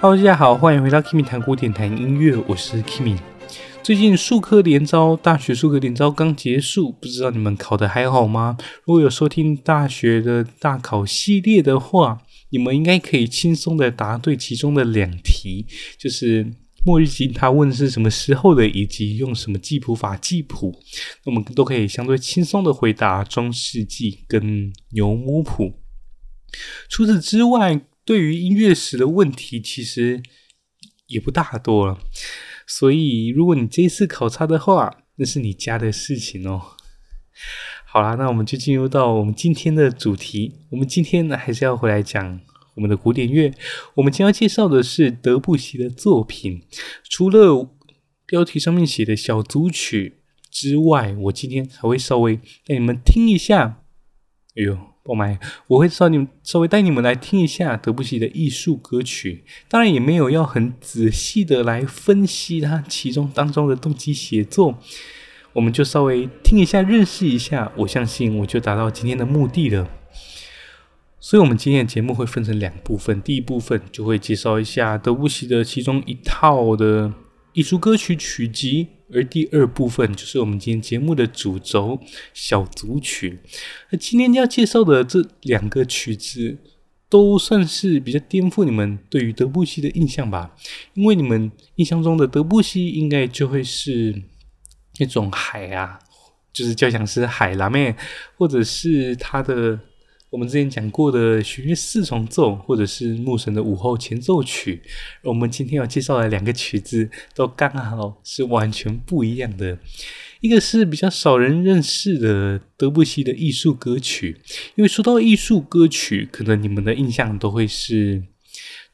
Hello，大家好，欢迎回到 Kimi 谈古典谈音乐，我是 Kimi。最近数科联招，大学数科联招刚结束，不知道你们考得还好吗？如果有收听大学的大考系列的话，你们应该可以轻松的答对其中的两题，就是末日吉他问是什么时候的，以及用什么记谱法记谱，那我们都可以相对轻松的回答中世纪跟牛姆谱。除此之外，对于音乐史的问题，其实也不大多了。所以，如果你这一次考差的话，那是你家的事情哦。好啦，那我们就进入到我们今天的主题。我们今天呢，还是要回来讲我们的古典乐。我们将要介绍的是德布西的作品。除了标题上面写的小组曲之外，我今天还会稍微带你们听一下。哎呦！我买，我会稍你稍微带你们来听一下德布西的艺术歌曲，当然也没有要很仔细的来分析它其中当中的动机写作，我们就稍微听一下，认识一下，我相信我就达到今天的目的了。所以，我们今天的节目会分成两部分，第一部分就会介绍一下德布西的其中一套的艺术歌曲曲集。而第二部分就是我们今天节目的主轴——小组曲。那今天要介绍的这两个曲子，都算是比较颠覆你们对于德布西的印象吧？因为你们印象中的德布西，应该就会是那种海啊，就是交响诗海啦咩，或者是他的。我们之前讲过的弦乐四重奏，或者是牧神的午后前奏曲，我们今天要介绍的两个曲子，都刚好是完全不一样的。一个是比较少人认识的德布西的艺术歌曲，因为说到艺术歌曲，可能你们的印象都会是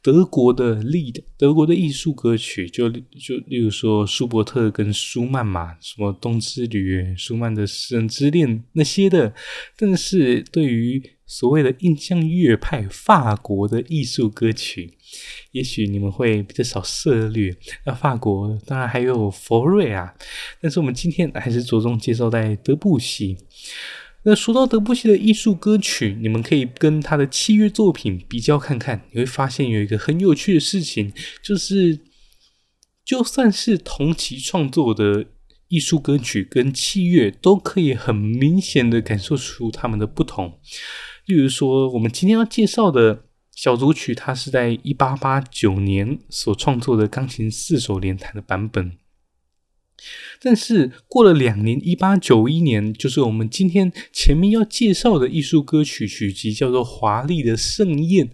德国的 Lied，德国的艺术歌曲，就就例如说舒伯特跟舒曼嘛，什么《冬之旅》、舒曼的《诗人之恋》那些的。但是对于所谓的印象乐派，法国的艺术歌曲，也许你们会比较少涉猎。那法国当然还有佛瑞啊，但是我们今天还是着重介绍在德布西。那说到德布西的艺术歌曲，你们可以跟他的器乐作品比较看看，你会发现有一个很有趣的事情，就是就算是同期创作的。艺术歌曲跟器乐都可以很明显的感受出他们的不同。例如说，我们今天要介绍的小组曲，它是在一八八九年所创作的钢琴四手联弹的版本。但是过了两年，一八九一年，就是我们今天前面要介绍的艺术歌曲曲集，叫做《华丽的盛宴》，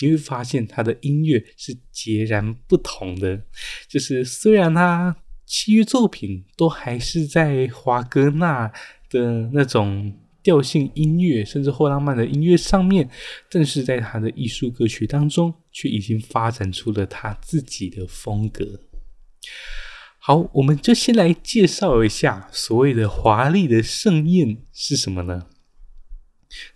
你会发现它的音乐是截然不同的。就是虽然它。器乐作品都还是在华格纳的那种调性音乐，甚至后浪漫的音乐上面，但是在他的艺术歌曲当中，却已经发展出了他自己的风格。好，我们就先来介绍一下所谓的华丽的盛宴是什么呢？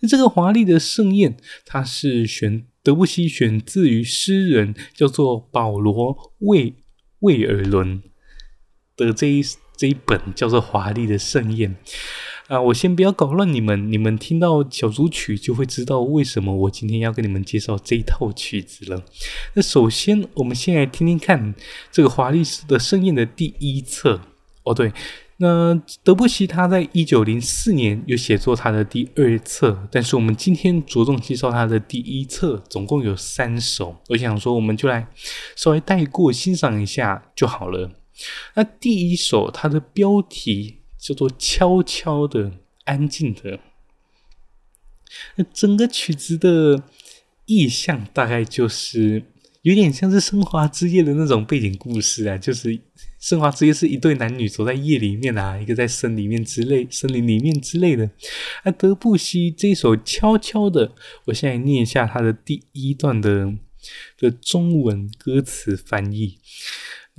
那这个华丽的盛宴，它是选德布西选自于诗人叫做保罗魏魏尔伦。的这一这一本叫做《华丽的盛宴》啊，我先不要搞乱你们，你们听到小组曲就会知道为什么我今天要跟你们介绍这一套曲子了。那首先，我们先来听听看这个《华丽的盛宴》的第一册。哦，对，那德布西他在一九零四年有写作他的第二册，但是我们今天着重介绍他的第一册，总共有三首。我想说，我们就来稍微带过欣赏一下就好了。那第一首，它的标题叫做“悄悄的，安静的”。那整个曲子的意象大概就是有点像是《升华之夜》的那种背景故事啊，就是《升华之夜》是一对男女走在夜里面啊，一个在森里面之类、森林里面之类的。那德布西这首“悄悄的”，我现在念一下它的第一段的的中文歌词翻译。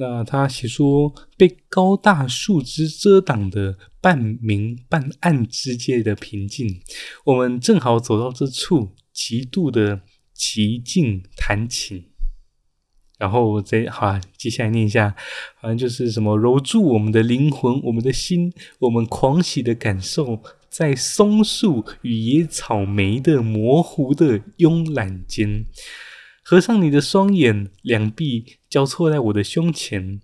那他写说，被高大树枝遮挡的半明半暗之间的平静，我们正好走到这处，极度的极静弹琴。然后再好，接下来念一下，好像就是什么揉住我们的灵魂，我们的心，我们狂喜的感受，在松树与野草莓的模糊的慵懒间。合上你的双眼，两臂交错在我的胸前，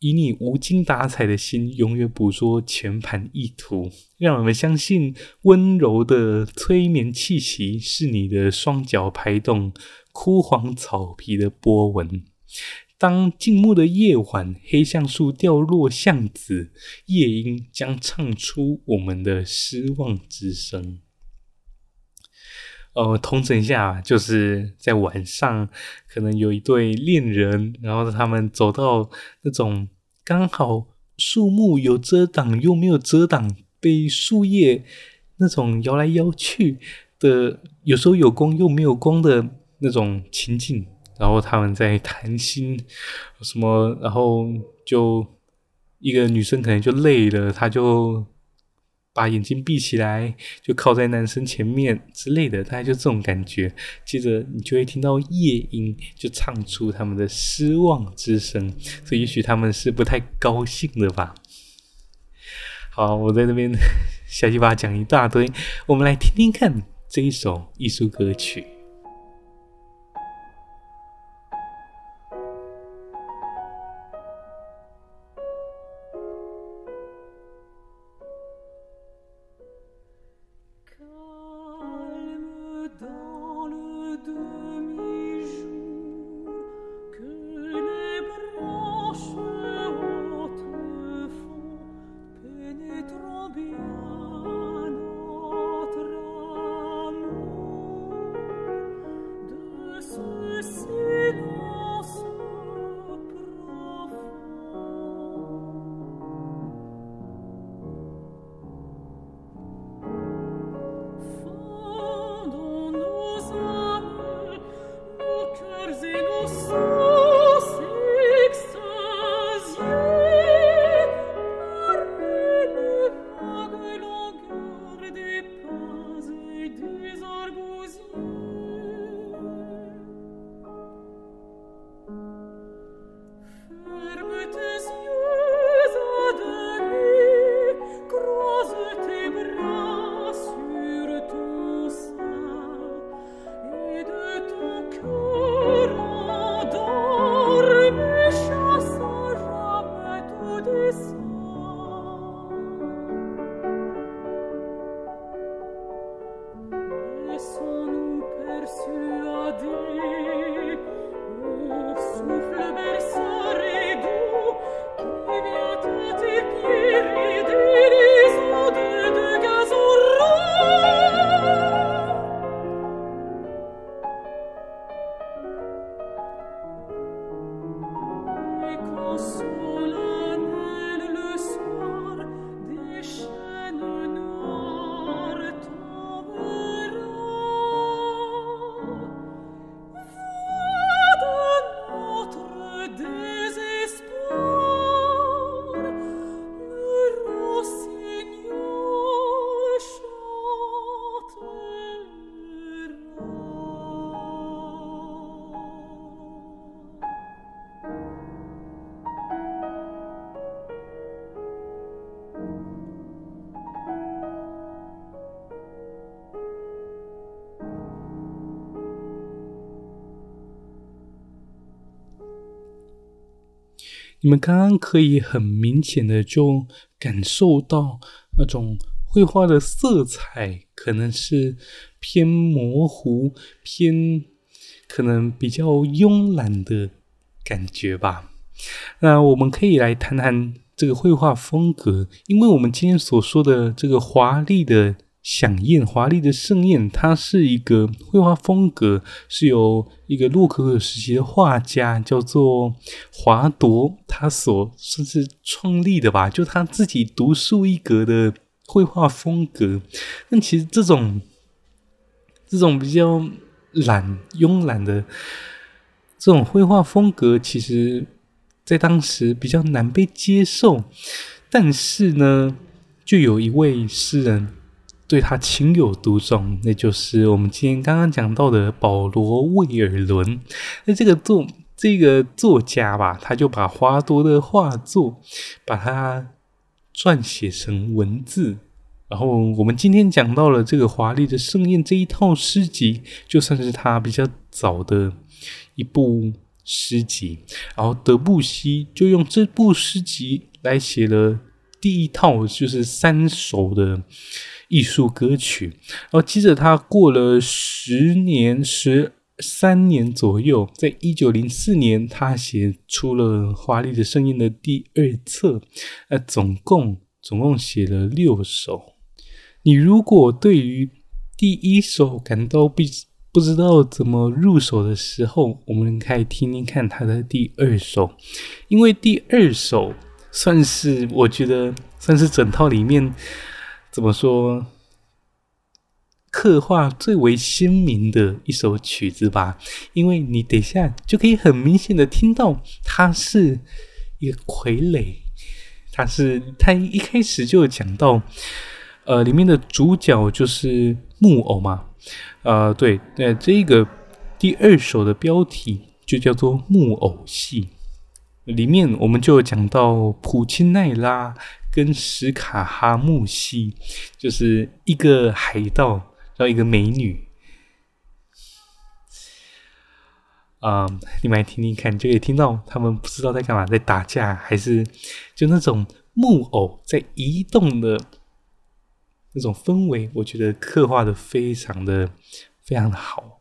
以你无精打采的心，永远捕捉全盘意图，让我们相信温柔的催眠气息是你的双脚拍动枯黄草皮的波纹。当静默的夜晚，黑橡树掉落巷子，夜莺将唱出我们的失望之声。呃，统整一下，就是在晚上，可能有一对恋人，然后他们走到那种刚好树木有遮挡又没有遮挡，被树叶那种摇来摇去的，有时候有光又没有光的那种情景，然后他们在谈心什么，然后就一个女生可能就累了，她就。把眼睛闭起来，就靠在男生前面之类的，大概就这种感觉。接着你就会听到夜莺就唱出他们的失望之声，所以也许他们是不太高兴的吧。好，我在这边 小鸡巴讲一大堆，我们来听听看这一首艺术歌曲。你们刚刚可以很明显的就感受到那种绘画的色彩，可能是偏模糊、偏可能比较慵懒的感觉吧。那我们可以来谈谈这个绘画风格，因为我们今天所说的这个华丽的。饗宴，华丽的盛宴，它是一个绘画风格，是由一个洛可可时期的画家叫做华铎，他所甚至创立的吧，就他自己独树一格的绘画风格。但其实这种这种比较懒、慵懒的这种绘画风格，其实在当时比较难被接受。但是呢，就有一位诗人。对他情有独钟，那就是我们今天刚刚讲到的保罗·魏尔伦。那这个作这个作家吧，他就把华铎的画作，把它撰写成文字，然后我们今天讲到了这个华丽的盛宴这一套诗集，就算是他比较早的一部诗集。然后德布西就用这部诗集来写了第一套，就是三首的艺术歌曲。然后接着他过了十年十三年左右，在一九零四年，他写出了《华丽的声音》的第二册。那总共总共写了六首。你如果对于第一首感到不不知道怎么入手的时候，我们可以听听看他的第二首，因为第二首算是我觉得算是整套里面怎么说，刻画最为鲜明的一首曲子吧。因为你等一下就可以很明显的听到，它是一个傀儡，它是它一开始就讲到。呃，里面的主角就是木偶嘛，呃，对，那这个第二首的标题就叫做木偶戏，里面我们就讲到普钦奈拉跟史卡哈木西，就是一个海盗，然后一个美女，啊、呃，你们来听听看，就可以听到他们不知道在干嘛，在打架，还是就那种木偶在移动的。那种氛围，我觉得刻画的非常的、非常的好。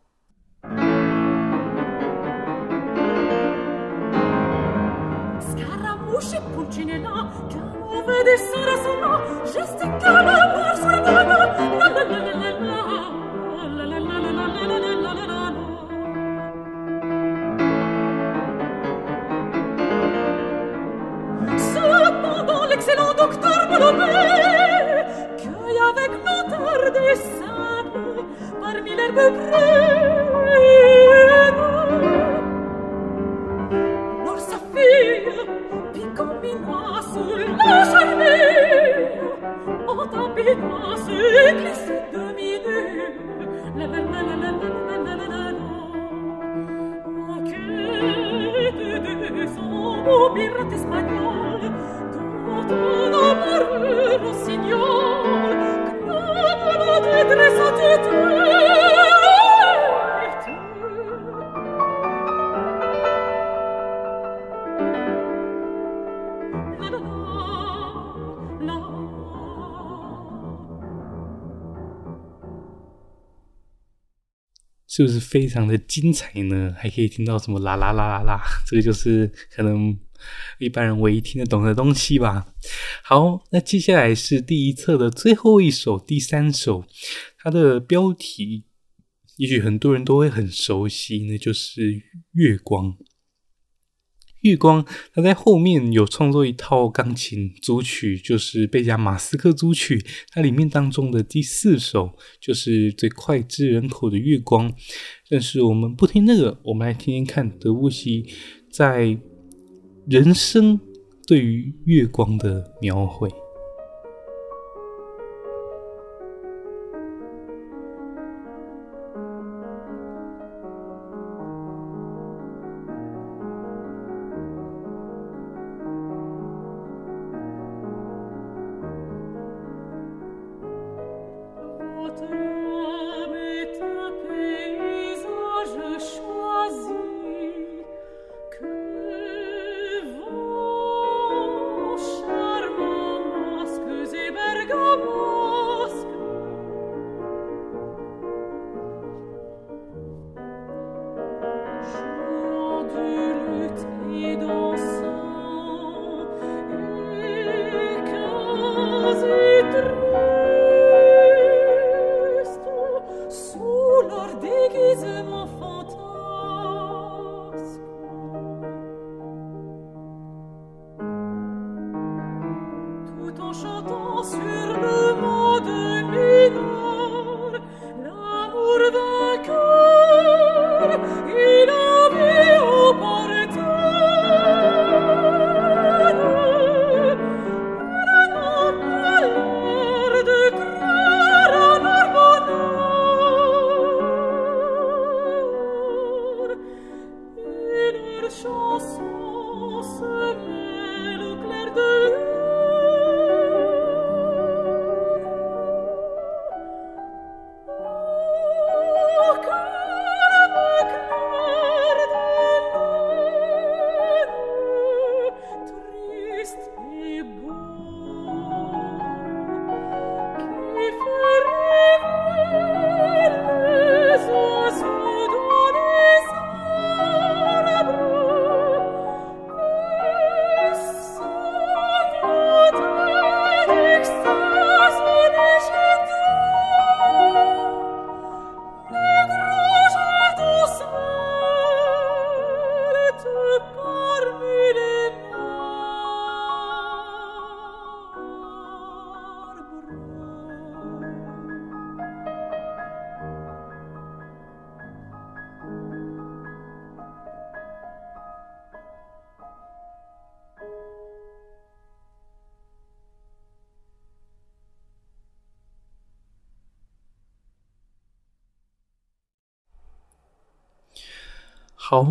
il sera seulement gesticale 是不是非常的精彩呢？还可以听到什么啦啦啦啦啦，这个就是可能一般人唯一听得懂的东西吧。好，那接下来是第一册的最后一首，第三首，它的标题也许很多人都会很熟悉，那就是《月光》。月光，他在后面有创作一套钢琴组曲，就是贝加马斯克组曲。它里面当中的第四首就是最脍炙人口的月光。但是我们不听那个，我们来听听看德布西在人生对于月光的描绘。好，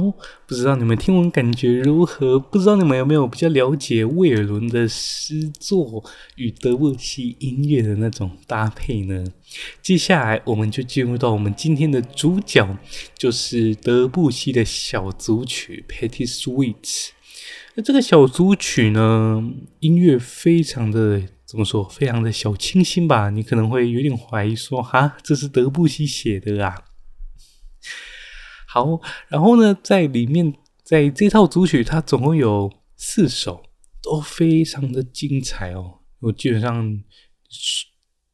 不知道你们听完感觉如何？不知道你们有没有比较了解魏尔伦的诗作与德布西音乐的那种搭配呢？接下来我们就进入到我们今天的主角，就是德布西的小组曲《Petit Suite》。那这个小组曲呢，音乐非常的怎么说？非常的小清新吧？你可能会有点怀疑说，哈，这是德布西写的啊？好，然后呢，在里面，在这套组曲，它总共有四首，都非常的精彩哦。我基本上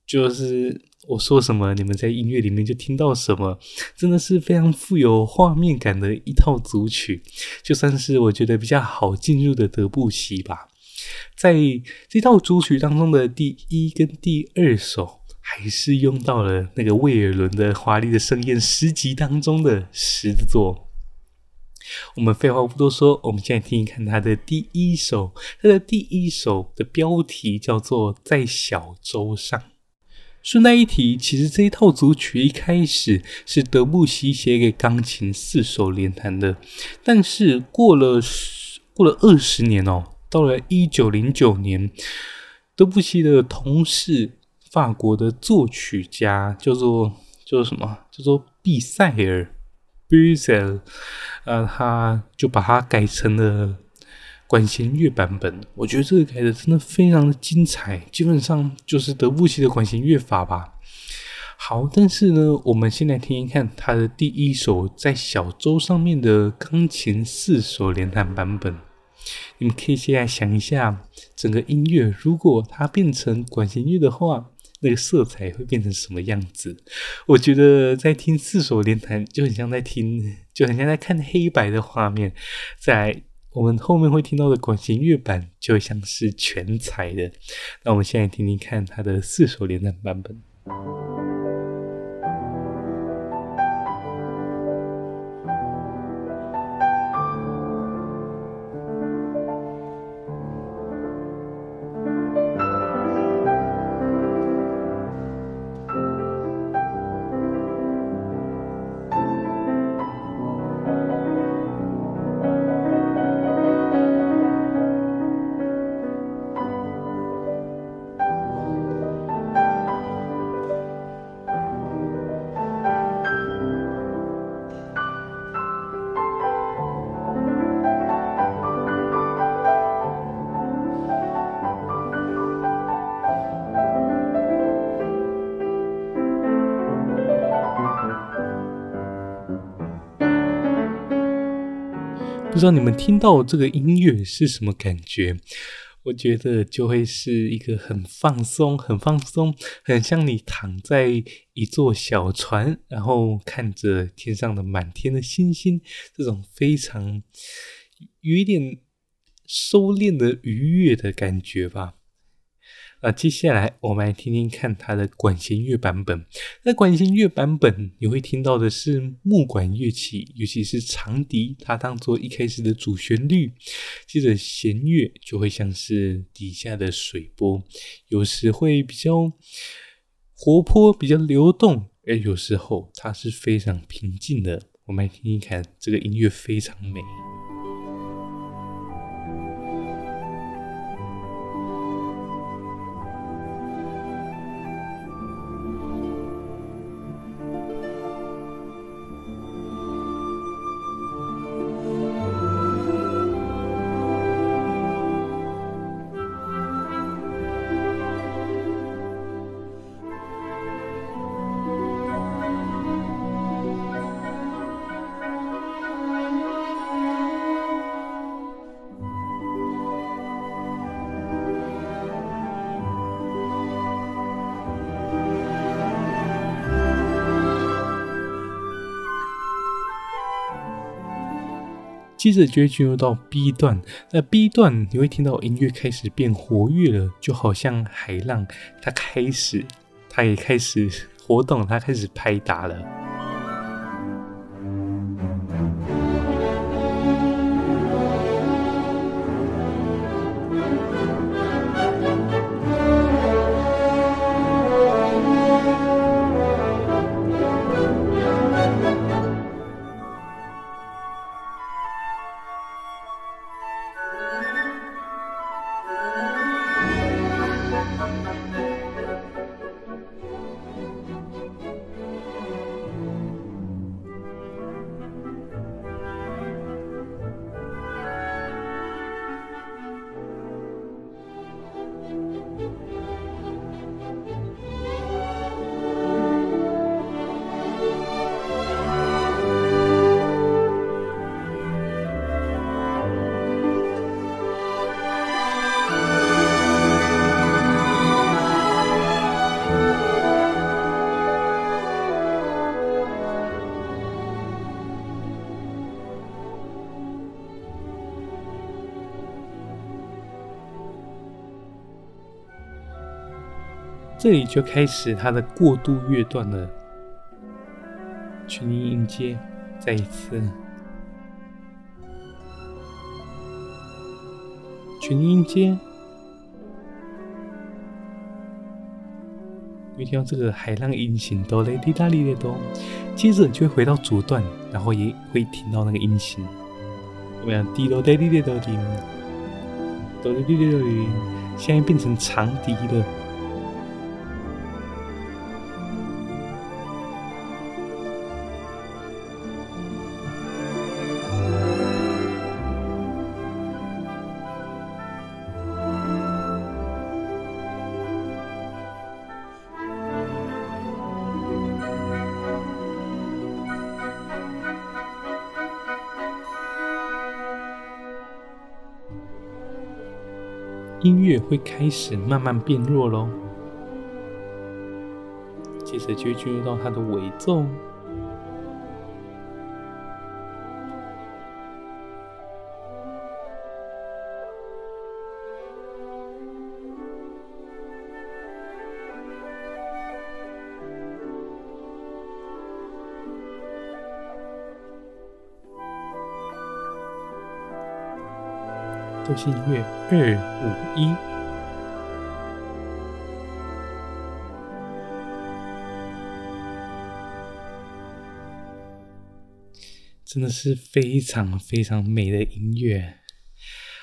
就是我说什么，你们在音乐里面就听到什么，真的是非常富有画面感的一套组曲，就算是我觉得比较好进入的德布西吧。在这套组曲当中的第一跟第二首。还是用到了那个魏尔伦的华丽的盛宴诗集当中的诗作。我们废话不多说，我们现在听一看他的第一首。他的第一首的标题叫做《在小舟上》。顺带一提，其实这一套组曲一开始是德布西写给钢琴四手联弹的，但是过了过了二十年哦，到了一九零九年，德布西的同事。法国的作曲家叫做叫做什么？叫做毕塞尔 （Bussel），呃，他就把它改成了管弦乐版本。我觉得这个改的真的非常的精彩，基本上就是德布西的管弦乐法吧。好，但是呢，我们先来听一看他的第一首在小舟上面的钢琴四手联弹版本。你们可以先来想一下，整个音乐如果它变成管弦乐的话。那个色彩会变成什么样子？我觉得在听四手联弹就很像在听，就很像在看黑白的画面。在我们后面会听到的管弦乐版，就像是全彩的。那我们现在听听看它的四手联弹版本。不知道你们听到这个音乐是什么感觉？我觉得就会是一个很放松、很放松，很像你躺在一座小船，然后看着天上的满天的星星，这种非常有一点收敛的愉悦的感觉吧。那接下来我们来听听看它的管弦乐版本。那管弦乐版本你会听到的是木管乐器，尤其是长笛，它当做一开始的主旋律。接着弦乐就会像是底下的水波，有时会比较活泼、比较流动，而有时候它是非常平静的。我们来听听看，这个音乐非常美。接着就会进入到 B 段，那 B 段你会听到音乐开始变活跃了，就好像海浪，它开始，它也开始活动，它开始拍打了。这里就开始它的过渡乐段了。全音阶，再一次，全音阶。你听到这个海浪音型哆来滴答哩的哆，接着就会回到主段，然后也会听到那个音型，怎么样？滴哆来滴的哆滴，哆来滴的哆滴，现在变成长笛了。会开始慢慢变弱喽，接着就进入到它的尾奏。都是音乐。二五一，真的是非常非常美的音乐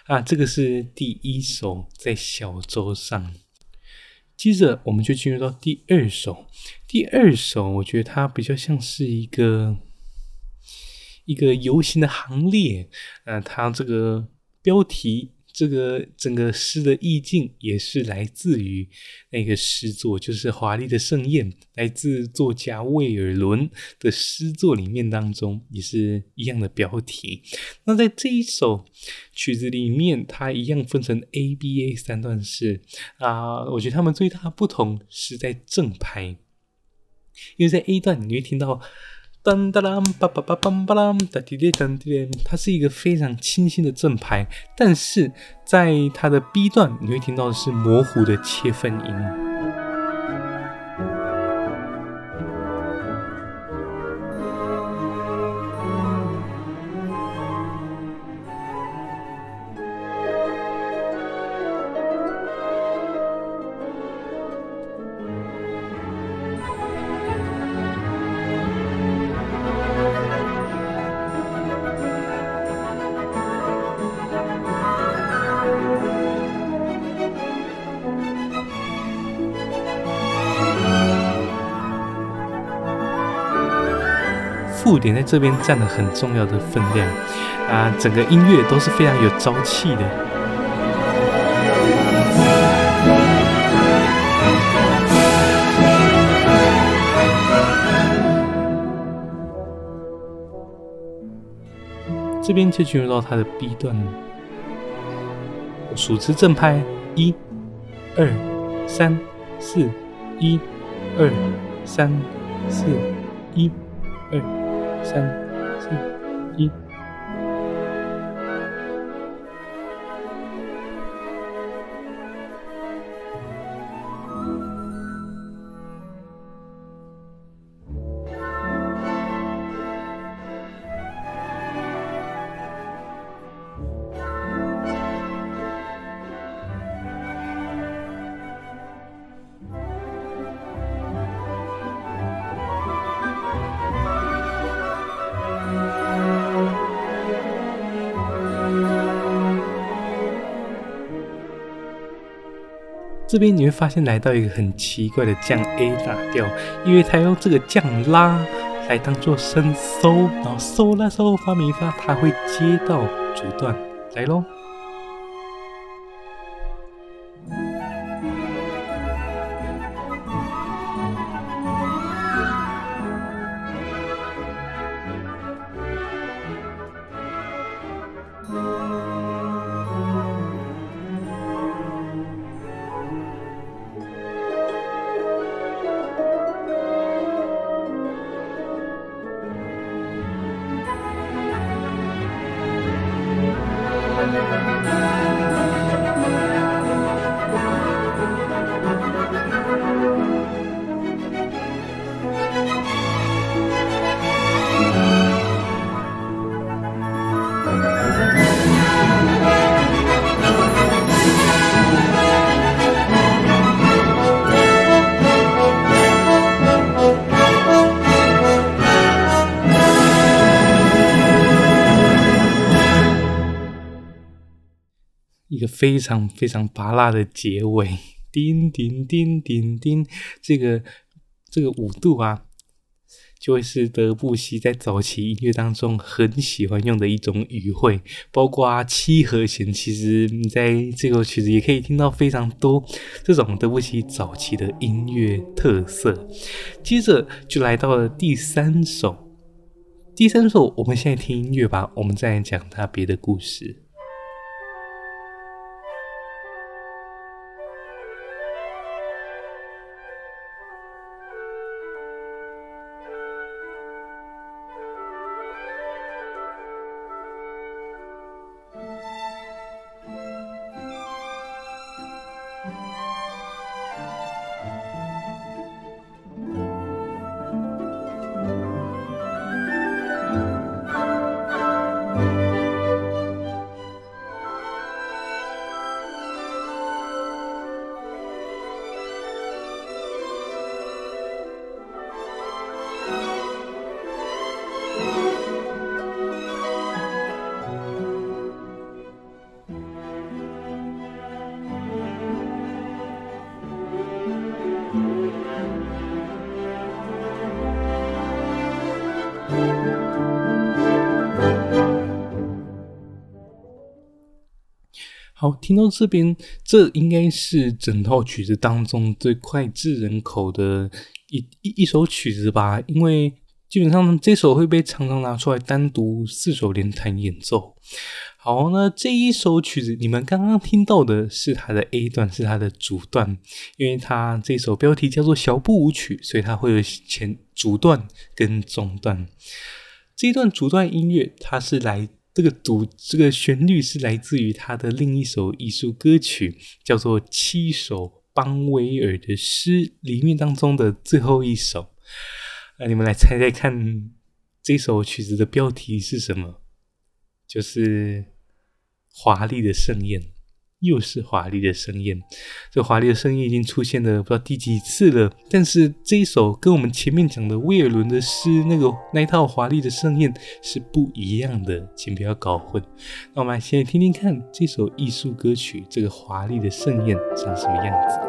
啊！这个是第一首在小舟上，接着我们就进入到第二首。第二首我觉得它比较像是一个一个游行的行列，呃、它这个。标题这个整个诗的意境也是来自于那个诗作，就是《华丽的盛宴》，来自作家魏尔伦的诗作里面当中也是一样的标题。那在这一首曲子里面，它一样分成 A、B、A 三段式啊。我觉得他们最大的不同是在正拍，因为在 A 段你会听到。当当当，叭叭叭叭叭啷，哒滴滴当滴，它是一个非常清新的正拍，但是在它的 B 段，你会听到的是模糊的切分音。点在这边占了很重要的分量。啊，整个音乐都是非常有朝气的。这边就进入到它的 B 段。了，数支正拍，一、二、三、四，一、二、三、四，一、三、四、一。这边你会发现来到一个很奇怪的降 A 大调，因为它用这个降拉来当做升收然后收拉收发咪发，它会接到主段来喽。非常非常拔辣的结尾，叮叮叮叮叮，这个这个五度啊。就会是德布西在早期音乐当中很喜欢用的一种语汇，包括啊七和弦。其实你在这首曲子也可以听到非常多这种德布西早期的音乐特色。接着就来到了第三首，第三首我们现在听音乐吧，我们再来讲他别的故事。好，听到这边，这应该是整套曲子当中最脍炙人口的一一一首曲子吧？因为基本上这首会被常常拿出来单独四手联弹演奏。好，那这一首曲子你们刚刚听到的是它的 A 段，是它的主段，因为它这首标题叫做小步舞曲，所以它会有前主段跟中段。这一段主段音乐，它是来。这个主这个旋律是来自于他的另一首艺术歌曲，叫做《七首邦威尔的诗》里面当中的最后一首。那你们来猜猜看，这首曲子的标题是什么？就是《华丽的盛宴》。又是华丽的盛宴，这华丽的盛宴已经出现了不知道第几次了。但是这一首跟我们前面讲的威尔伦的诗那个那一套华丽的盛宴是不一样的，请不要搞混。那我们先来听听看这首艺术歌曲，这个华丽的盛宴长什么样子。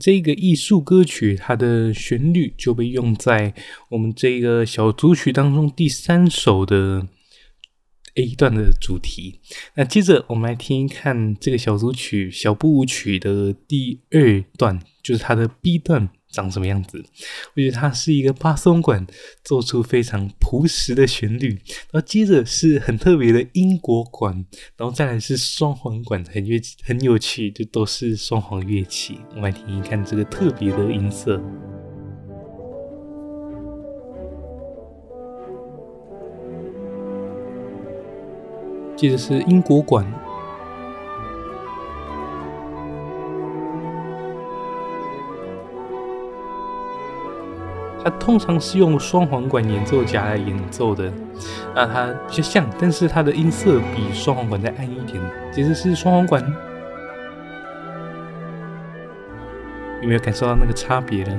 这个艺术歌曲，它的旋律就被用在我们这个小组曲当中第三首的 A 段的主题。那接着我们来听一看这个小组曲小步舞曲的第二段，就是它的 B 段。长什么样子？我觉得它是一个巴松管做出非常朴实的旋律，然后接着是很特别的英国管，然后再来是双簧管，很乐很有趣，就都是双簧乐器。我们来听一看这个特别的音色。接着是英国馆。它通常是用双簧管演奏家来演奏的，那它比较像，但是它的音色比双簧管再暗一点。其实是双簧管，有没有感受到那个差别呢？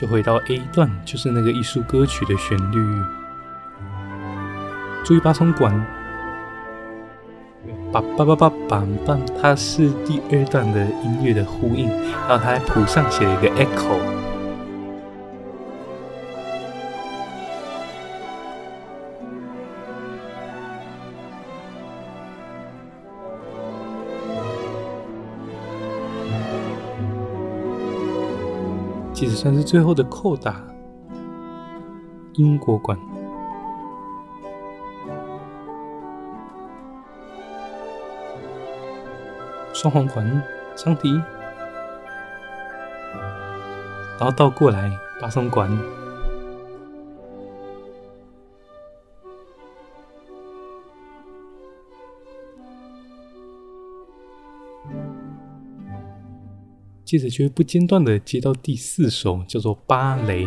就回到 A 段，就是那个艺术歌曲的旋律。注意八松管，叭叭叭叭叭叭，它是第二段的音乐的呼应，然后它在谱上写了一个 echo。算是最后的扣打，英国馆，双簧管，长笛，然后倒过来，巴松管。接着就会不间断的接到第四首，叫做芭蕾。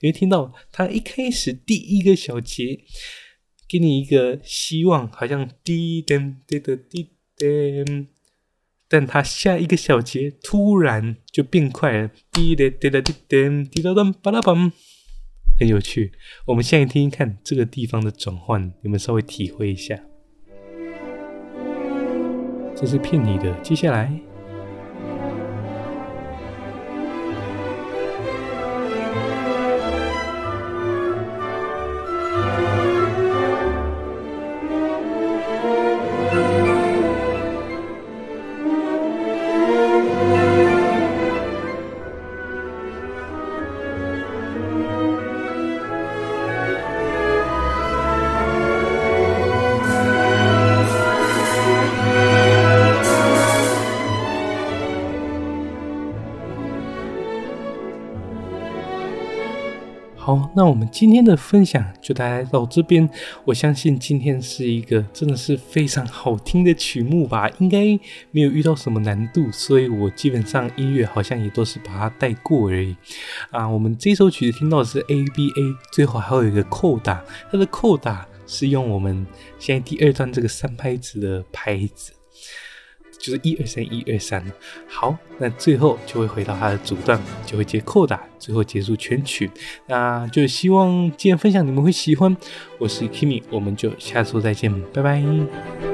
你会听到他一开始第一个小节，给你一个希望，好像滴噔滴噔滴噔，但他下一个小节突然就变快了，滴噔滴噔滴噔滴噔噔巴拉梆，很有趣。我们现在听听看这个地方的转换，你们稍微体会一下。这是骗你的，接下来。我们今天的分享就带来到这边。我相信今天是一个真的是非常好听的曲目吧，应该没有遇到什么难度，所以我基本上音乐好像也都是把它带过而已。啊，我们这首曲子听到的是 A B A，最后还有一个扣打，它的扣打是用我们现在第二段这个三拍子的拍子。就是一二三一二三，好，那最后就会回到它的主段，就会接扣打，最后结束全曲。那就希望今天分享你们会喜欢。我是 Kimi，我们就下次再见，拜拜。